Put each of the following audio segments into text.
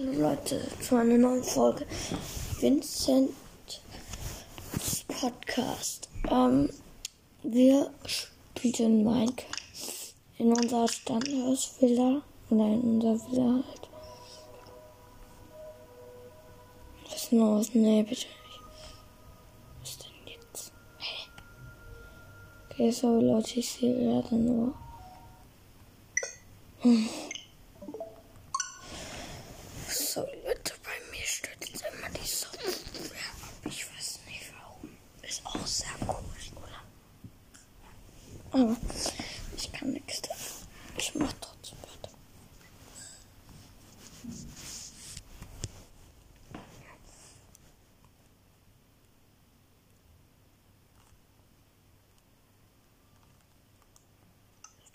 Hallo Leute zu einer neuen Folge Vincent Podcast. Ähm, wir spielen Minecraft in unserer Standhausvilla oder in unserer Villa halt. Was ist los? Nee, bitte nicht. Was ist denn jetzt? Hey. Okay, so Leute, ich sehe gerade nur. Hm. So, Leute, bei mir stürzt immer die Software ab. Ich weiß nicht warum. Ist auch sehr komisch, oder? Aber ich kann nichts. Ich mach trotzdem weiter.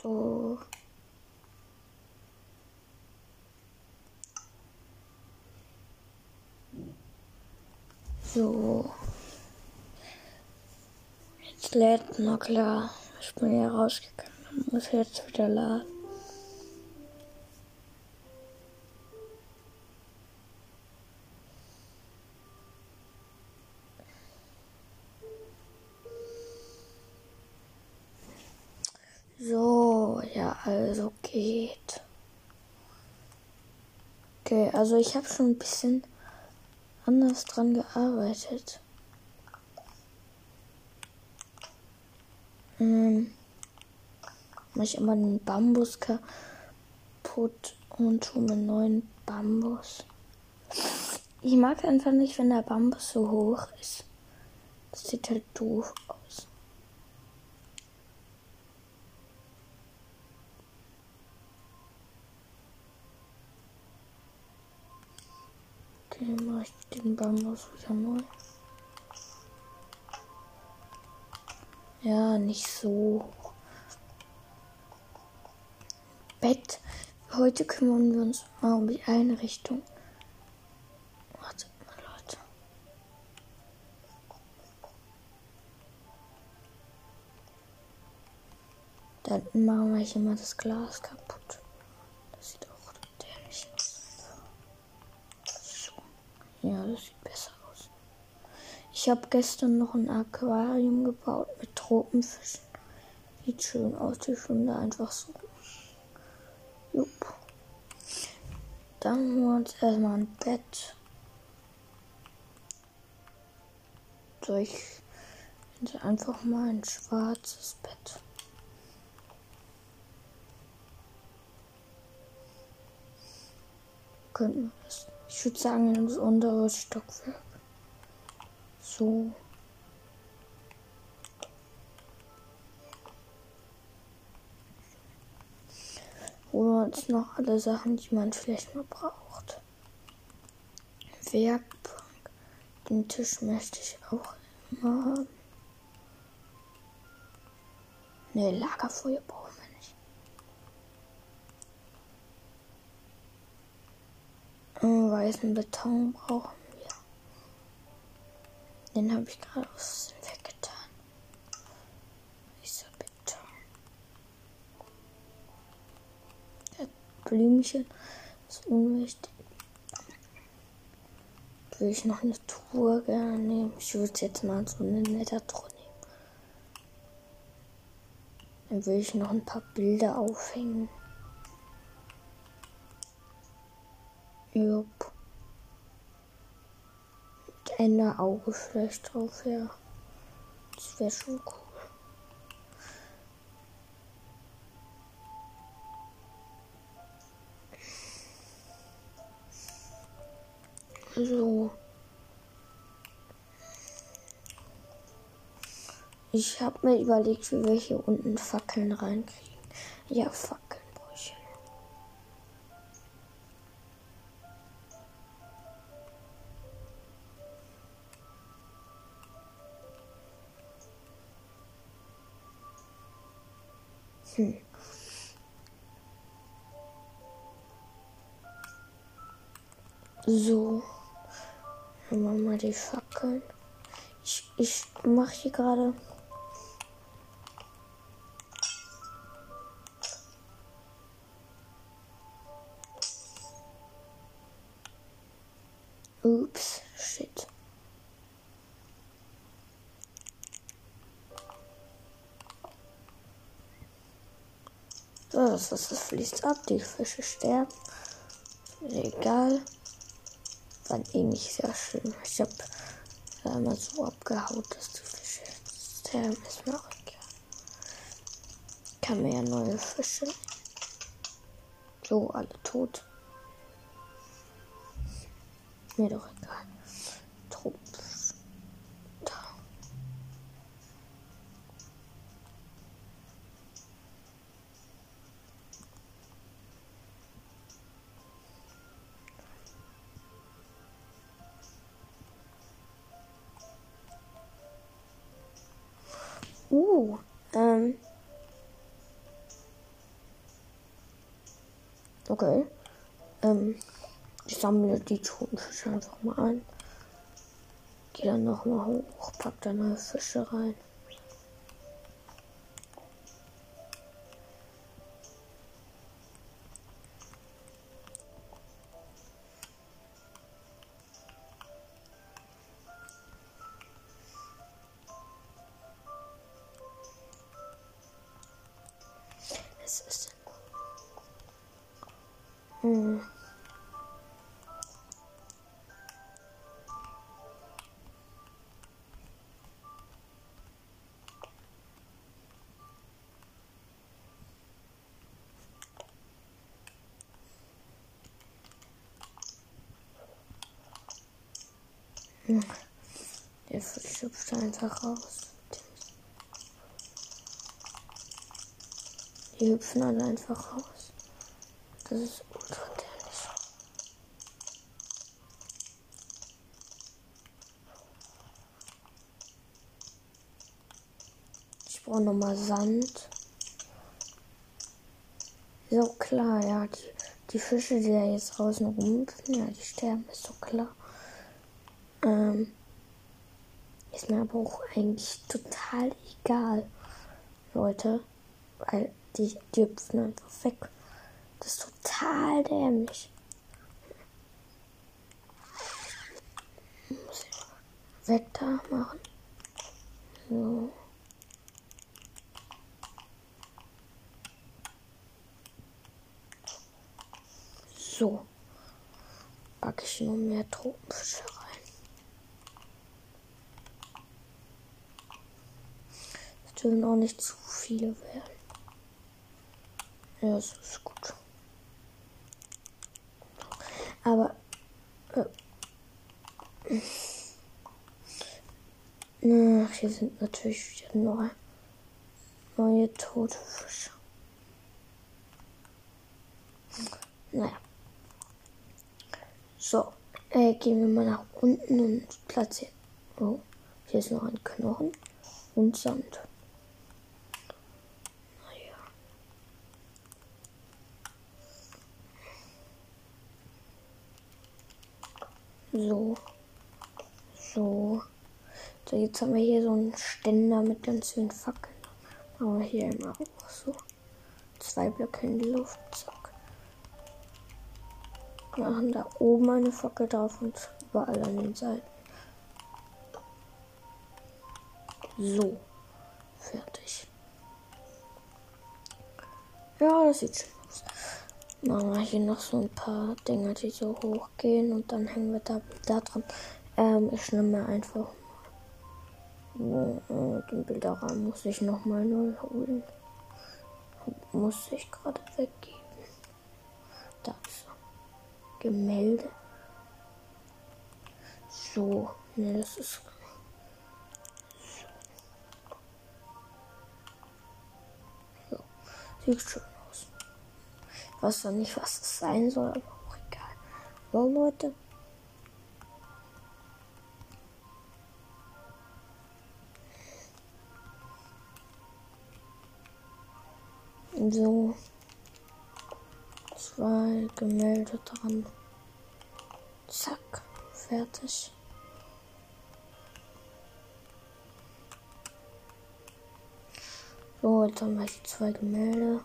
So. So. Jetzt lädt, na klar. Ich bin ja rausgegangen. Muss jetzt wieder laden. So, ja, also geht. Okay, also ich habe schon ein bisschen anders dran gearbeitet. Ähm, mach ich immer den Bambus kaputt und tue mir neuen Bambus. Ich mag einfach nicht, wenn der Bambus so hoch ist. Das sieht halt doof aus. Okay, mache ich den Bambus wieder neu. Ja, nicht so. Bett. Heute kümmern wir uns mal um die Einrichtung. Wartet mal, Leute. Da machen wir hier mal das Glas kaputt. Das sieht auch dämlich aus. So. Ja, das sieht besser aus. Ich habe gestern noch ein Aquarium gebaut mit Tropenfischen. Sieht schön aus, die da einfach so. Jupp. Dann holen wir uns erstmal ein Bett. So, ich finde einfach mal ein schwarzes Bett. Könnten wir das. Ich würde sagen, das untere Stockwerk. So. Uns noch alle Sachen, die man vielleicht mal braucht. Werkbank. Den Tisch möchte ich auch immer haben. Ne, Lagerfeuer brauchen wir nicht. Einen weißen Beton brauchen wir. Den habe ich gerade aus dem weggetan. Dieser Beton. Das Blümchen ist unwichtig. Will ich noch eine Truhe gerne nehmen? Ich würde jetzt mal so eine nette Truhe nehmen. Dann will ich noch ein paar Bilder aufhängen. Jupp. Mit einer Auge vielleicht drauf, ja. Das wäre schon cool. So. Ich habe mir überlegt, wie wir hier unten Fackeln reinkriegen. Ja, Fackeln brauche ich. Hm. So. Wir mal die Fackeln. Ich, ich mache hier gerade. Ups, shit. So, das Wasser fließt ab, die Fische sterben. Egal. War eh nicht sehr schön. Ich hab einmal so abgehaut, dass die Fische sterben. Ist mir auch egal. Kann mir ja neue Fische. So, alle tot. Mir doch Uh, ähm. Okay. Ähm. Ich sammle die Thunfische einfach mal ein. Gehe dann nochmal hoch, pack da neue Fische rein. Der Fisch hüpft einfach raus. Die hüpfen alle einfach raus. Das ist ultra dämlich. Ich brauche nochmal Sand. So klar, ja. Die, die Fische, die da jetzt draußen rumhüpfen, ja, die sterben, ist so klar. Ähm, ist mir aber auch eigentlich total egal, Leute. Weil die, die hüpfen einfach weg. Das ist total dämlich. Muss ich weg da machen. So. So. Packe ich noch mehr Tropenfische dürfen auch nicht zu viele werden. Ja, das ist gut. Aber. Äh, Ach, hier sind natürlich wieder neue, neue tote Fische. Naja. So, äh, gehen wir mal nach unten und platzieren. Oh, hier ist noch ein Knochen und Sand. So. So. So, jetzt haben wir hier so einen Ständer mit ganz vielen Fackeln. Aber hier immer auch so. Zwei Blöcke in die Luft. Zack. Wir machen da oben eine Fackel drauf und überall an den Seiten. So. Fertig. Ja, das sieht schön. Machen wir hier noch so ein paar Dinger, die so hoch gehen und dann hängen wir da, da dran. Ähm, ich nehme einfach äh, den Bilderrahmen muss ich noch mal neu holen. Muss ich gerade weggeben. Da ist. Gemälde. So, ne, das ist. So. Sieht schön weiß zwar nicht, was es sein soll, aber auch egal. So, Leute. So. Zwei Gemälde dran. Zack. Fertig. So, jetzt haben wir die zwei Gemälde.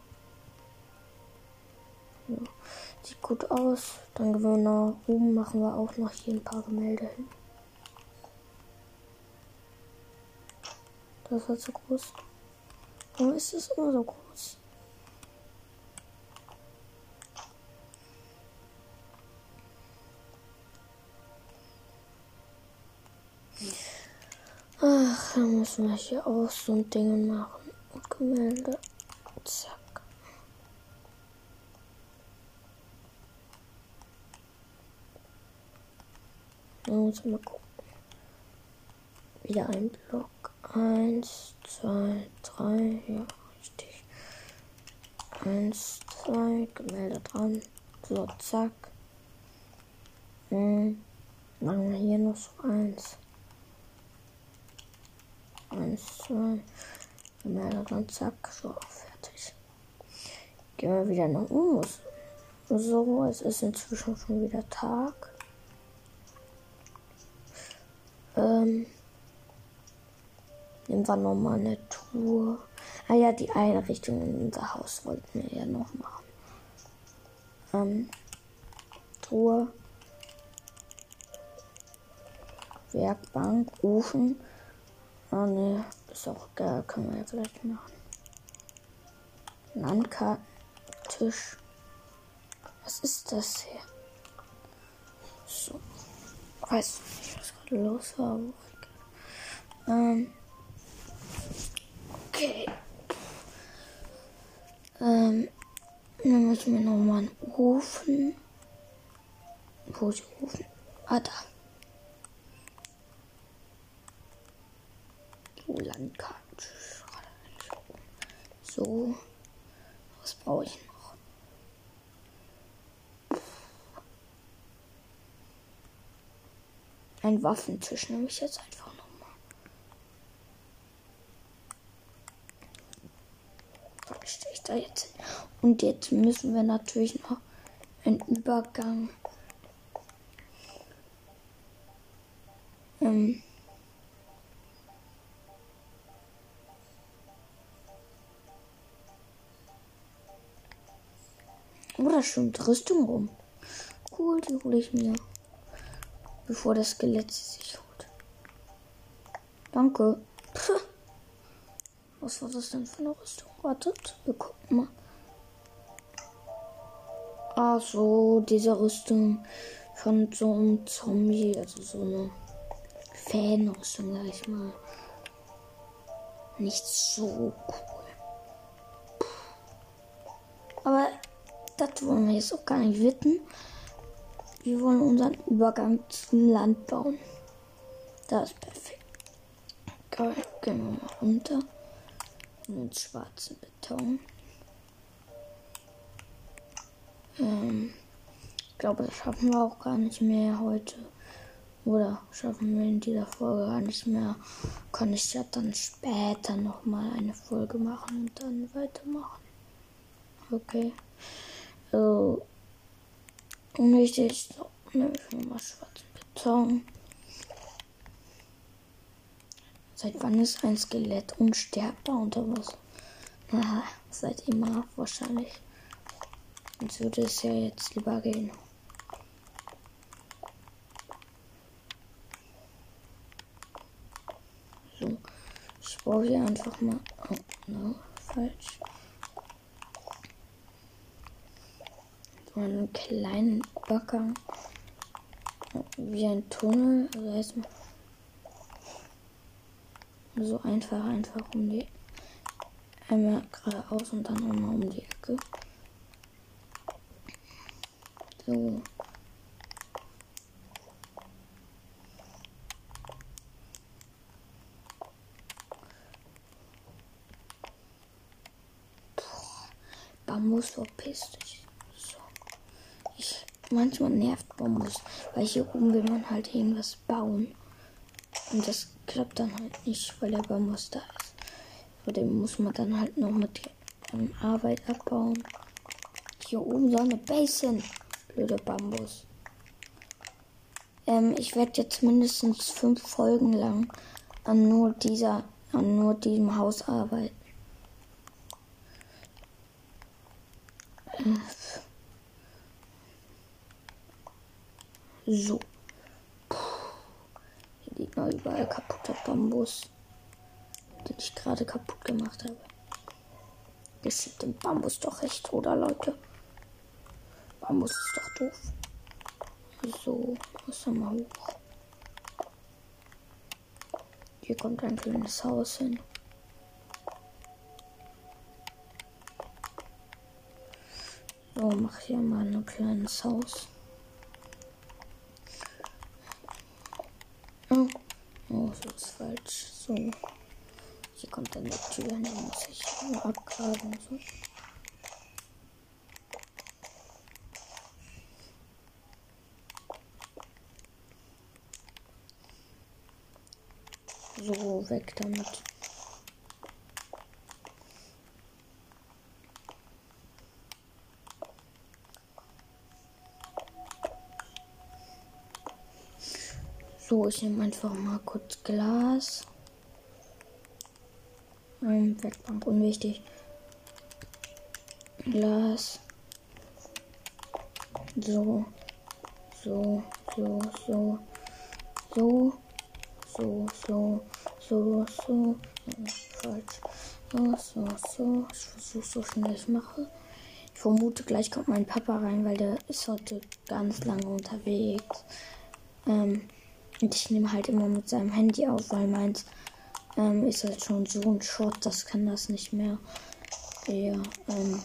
Gut aus. Dann gehen wir oben, machen wir auch noch hier ein paar Gemälde hin. Das war zu groß. Warum ist das immer so groß? Ach, dann müssen wir hier auch so ein Ding machen. Und Gemälde. Zack. Dann muss mal gucken. Wieder ein Block. Eins, zwei, drei. Ja, richtig. Eins, zwei. Gemälde dran. So, zack. Hm. Machen wir hier noch so eins. Eins, zwei. Gemälde dran. Zack. So, fertig. Gehen wir wieder nach oben. So, es ist inzwischen schon wieder Tag. Ähm, nehmen wir nochmal eine Tour. Ah ja, die Einrichtung in unser Haus wollten wir ja noch machen. Ähm, Tour. Werkbank, Ofen. Ah ne, ist auch geil, können wir ja gleich machen. Landkartentisch. Was ist das hier? So. Weiß los war. Ähm. Okay. Ähm. Dann müssen wir nochmal einen Ofen. Wo ist der Ofen? Ah, da. So, Landkarte. So. Was brauche ich noch? Ein Waffentisch nehme ich jetzt einfach nochmal. Stehe ich da jetzt hin? Und jetzt müssen wir natürlich noch einen Übergang. Ähm, Oh, da stimmt Rüstung rum. Cool, die hole ich mir bevor das Skelett sich holt. Danke. Puh. Was war das denn für eine Rüstung? Wartet, wir gucken mal. Ach so, diese Rüstung von so einem Zombie, also so eine Fanrüstung, sag ich mal. Nicht so cool. Aber das wollen wir jetzt auch gar nicht wissen. Wir wollen unseren Übergang zum Land bauen. Das ist perfekt. Geil. Gehen wir mal runter. Und schwarzen Beton. Ähm, ich glaube, das schaffen wir auch gar nicht mehr heute. Oder schaffen wir in dieser Folge gar nicht mehr. Kann ich ja dann später nochmal eine Folge machen und dann weitermachen. Okay. Also, Unnötig. So, nehme ich mal schwarzen Beton. Seit wann ist ein Skelett unsterbbar unter was? Aha, seit immer wahrscheinlich. Sonst würde es ja jetzt lieber gehen. So, ich baue hier einfach mal. Oh, no, falsch. Einen kleinen Übergang. Wie ein Tunnel. Also erstmal so einfach, einfach um die. Einmal geradeaus und dann nochmal um die Ecke. So. Bambus verpisst dich manchmal nervt Bombus, weil hier oben will man halt irgendwas bauen. Und das klappt dann halt nicht, weil der Bambus da ist. Vor dem muss man dann halt noch mit ähm, Arbeit abbauen. Hier oben so eine Basin. Blöde Bambus. Ähm, ich werde jetzt mindestens fünf Folgen lang an nur dieser, an nur diesem Haus arbeiten. So. Puh. Hier liegt noch überall kaputter Bambus, den ich gerade kaputt gemacht habe. Das ist dem Bambus doch recht, oder Leute? Bambus ist doch doof. So, muss mal hoch. Hier kommt ein kleines Haus hin. So, mach hier mal ein kleines Haus. Oh, oh so ist falsch. So. Hier kommt dann die Tür dann muss ich nur abgraben. So. So, weg damit. So, ich nehme einfach mal kurz Glas. Ähm, Werkbank, unwichtig. Glas. So. So, so, so. So. So, so, so, so. falsch. So, so, so. Ich versuche so schnell ich mache. Ich vermute, gleich kommt mein Papa rein, weil der ist heute ganz lange unterwegs. Ähm, und ich nehme halt immer mit seinem Handy auf, weil meins ähm, ist halt schon so ein Short, das kann das nicht mehr. Ja, ähm.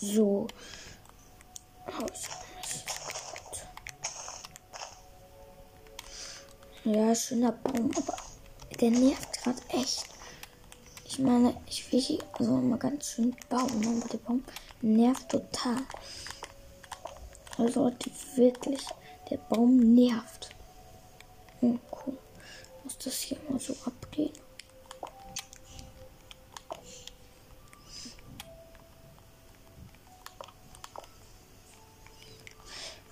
So. Ja, schöner Baum, aber der nervt gerade echt. Ich meine, ich will hier so mal ganz schön bauen, aber der Baum nervt total. Also wirklich, der Baum nervt. Oh, cool. Muss das hier mal so abgehen?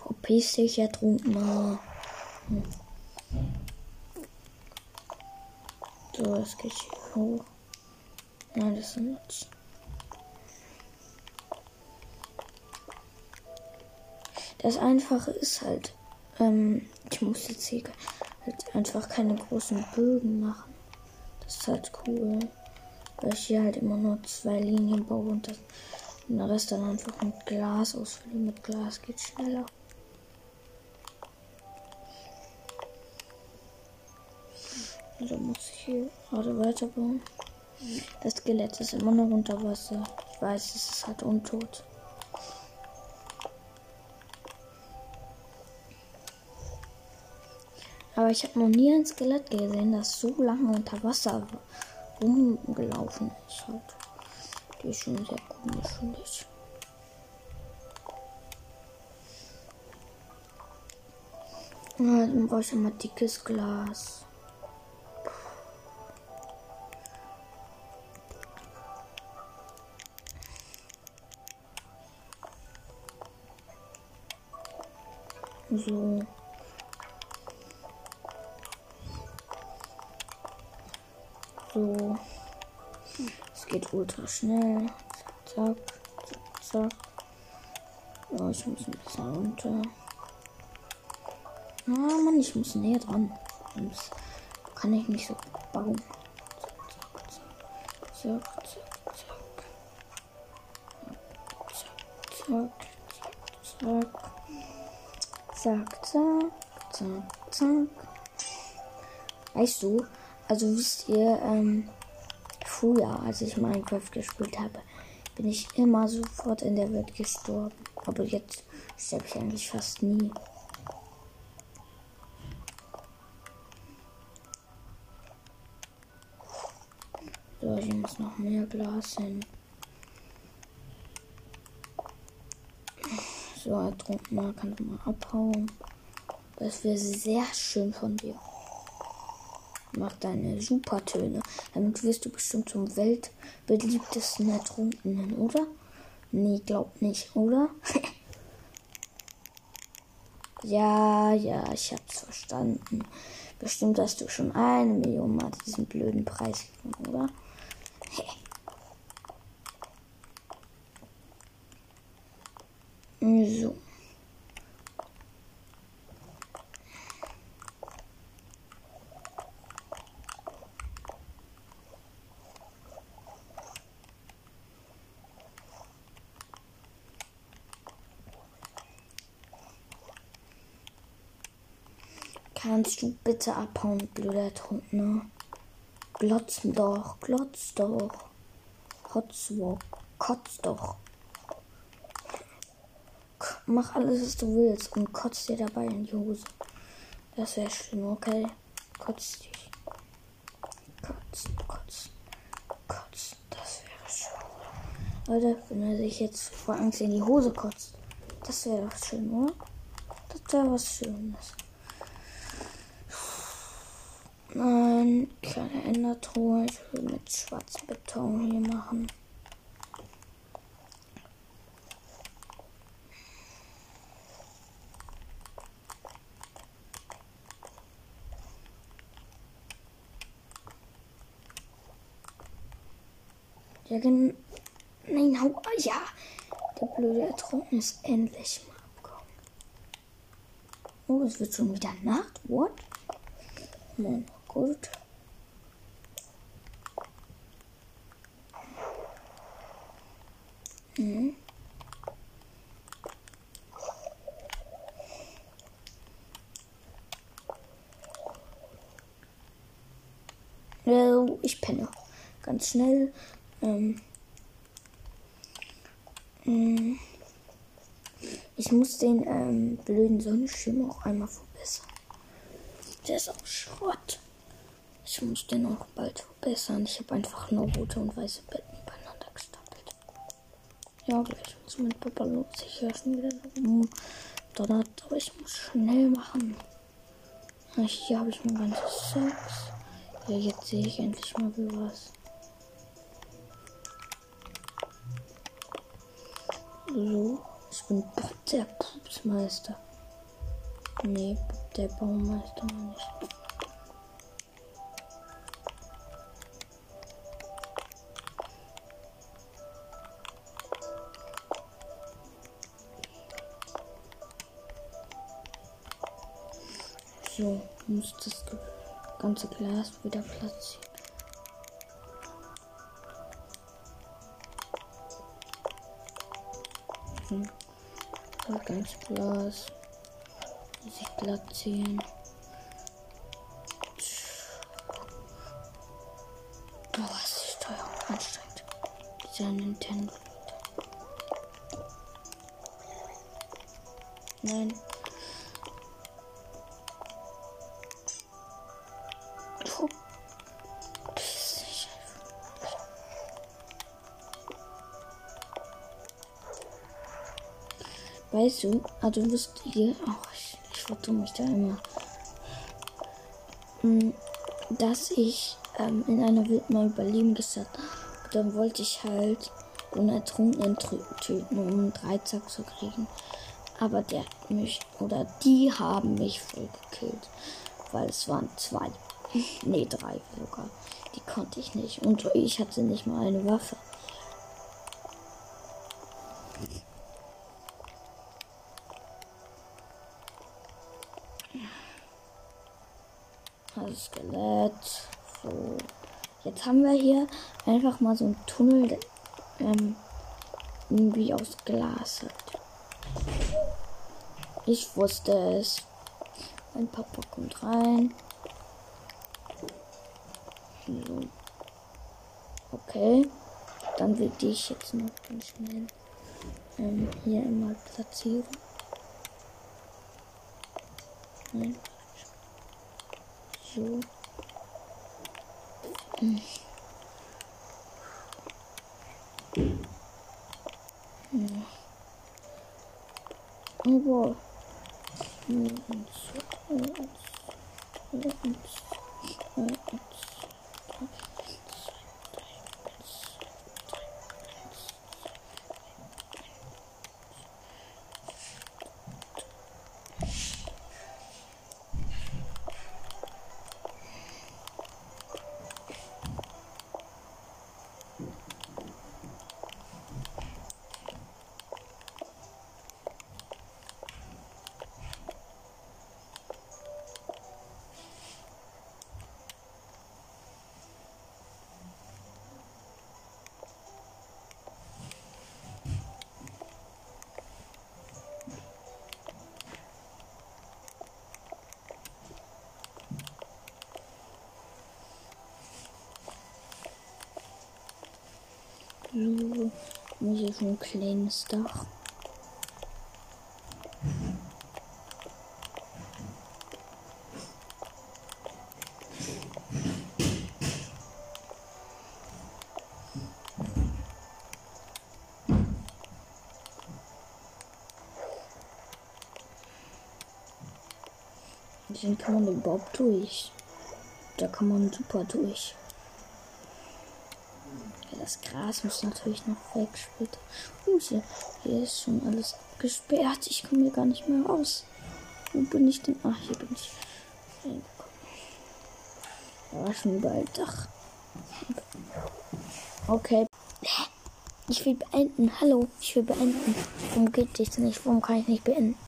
Verpiss dich, ertrunkener. Hm. So, das geht hier hoch. Nein, das sind. Das Einfache ist halt, ähm, ich muss jetzt hier halt einfach keine großen Bögen machen. Das ist halt cool. Weil ich hier halt immer nur zwei Linien baue und das, den Rest dann einfach mit Glas ausfülle. Mit Glas geht schneller. Also muss ich hier gerade weiterbauen. Das Skelett ist immer noch unter Wasser. Ich weiß, es ist halt untot. Aber ich habe noch nie ein Skelett gesehen, das so lange unter Wasser rumgelaufen ist. Halt. Die ist schon sehr komisch, finde ich. Dann brauche ich immer dickes Glas. So. So. Es geht ultra schnell. Zack, zack, zack. Oh, ich muss ein bisschen runter. Ah, Mann, ich muss näher dran. Sonst kann ich nicht so bauen. Zack, zack, zack, zack. Zack, zack, zack. Zack, zack, zack, zack. Weißt du, also wisst ihr, ähm, früher, als ich Minecraft gespielt habe, bin ich immer sofort in der Welt gestorben. Aber jetzt sterbe ich eigentlich fast nie. So, hier muss noch mehr Glas hin. So, ertrunkener kann du mal abhauen. Das wäre sehr schön von dir. Mach deine Supertöne. Damit wirst du bestimmt zum weltbeliebtesten Ertrunkenen, oder? Nee, glaub nicht, oder? ja, ja, ich hab's verstanden. Bestimmt hast du schon eine Million Mal diesen blöden Preis gewonnen, oder? So. Kannst du bitte abhauen, blöder Trunkner? Glotzen doch, glotz doch. Hotzwalk, kotz doch. Mach alles, was du willst und kotz dir dabei in die Hose. Das wäre schlimm, okay? Kotz dich. Kotzen, kotzen, kotzen. Das wäre schön. Leute, wenn er sich jetzt vor Angst in die Hose kotzt, das wäre doch schön, oder? Das wäre was Schönes. Nein, kleine Endertruhe. Ich will mit Schwarzbeton hier machen. Gen Nein, hau. Ja. Der blöde Ertrunken ist endlich mal abgekommen. Oh, es wird schon wieder Nacht. What? Mann, gut. Mhm. ich penne. Ganz schnell. Ähm, mm. ich muss den ähm, blöden Sonnenschirm auch einmal verbessern. Der ist auch Schrott. Ich muss den auch bald verbessern. Ich habe einfach nur rote und weiße Betten beieinander gestapelt. Ja, gleich muss mein Papa los. Ich höre schon wieder rum. Donnert, aber ich muss schnell machen. Hier habe ich mein ganzes Sex. Ja, jetzt sehe ich endlich mal wie was. So, ich bin der Pupsmeister. Nee, der Baumeister nicht. So, muss das ganze Glas wieder platzieren. Das ganze Glas sich glatt ziehen. Oh, was ist und anstrengend. Dieser Nintendo. Nein. Weißt du, also du wirst hier. Oh, ich, ich vertue mich da immer. Hm, dass ich ähm, in einer mal überleben gesagt. Dann wollte ich halt einen Ertrunkenen töten, um einen Dreizack zu kriegen. Aber der hat mich, oder die haben mich voll gekillt. Weil es waren zwei. nee, drei sogar. Die konnte ich nicht. Und ich hatte nicht mal eine Waffe. Also Skelett. So. Jetzt haben wir hier einfach mal so einen Tunnel, der ähm, irgendwie aus Glas hat. Ich wusste es. Mein Papa kommt rein. So. Okay. Dann will ich jetzt noch ganz schnell ähm, hier immer platzieren. Nein. So. Hm. Hm. Aber. Hm. So, muss ich ein kleines Dach. Den kann man überhaupt durch. Da kann man super durch. Das Gras muss natürlich noch weg später. Uh, hier, hier ist schon alles gesperrt. Ich komme hier gar nicht mehr raus. Wo bin ich denn? Ach, hier bin ich. Da war schon überall Dach. Okay. Ich will beenden. Hallo, ich will beenden. Warum geht das nicht? Warum kann ich nicht beenden?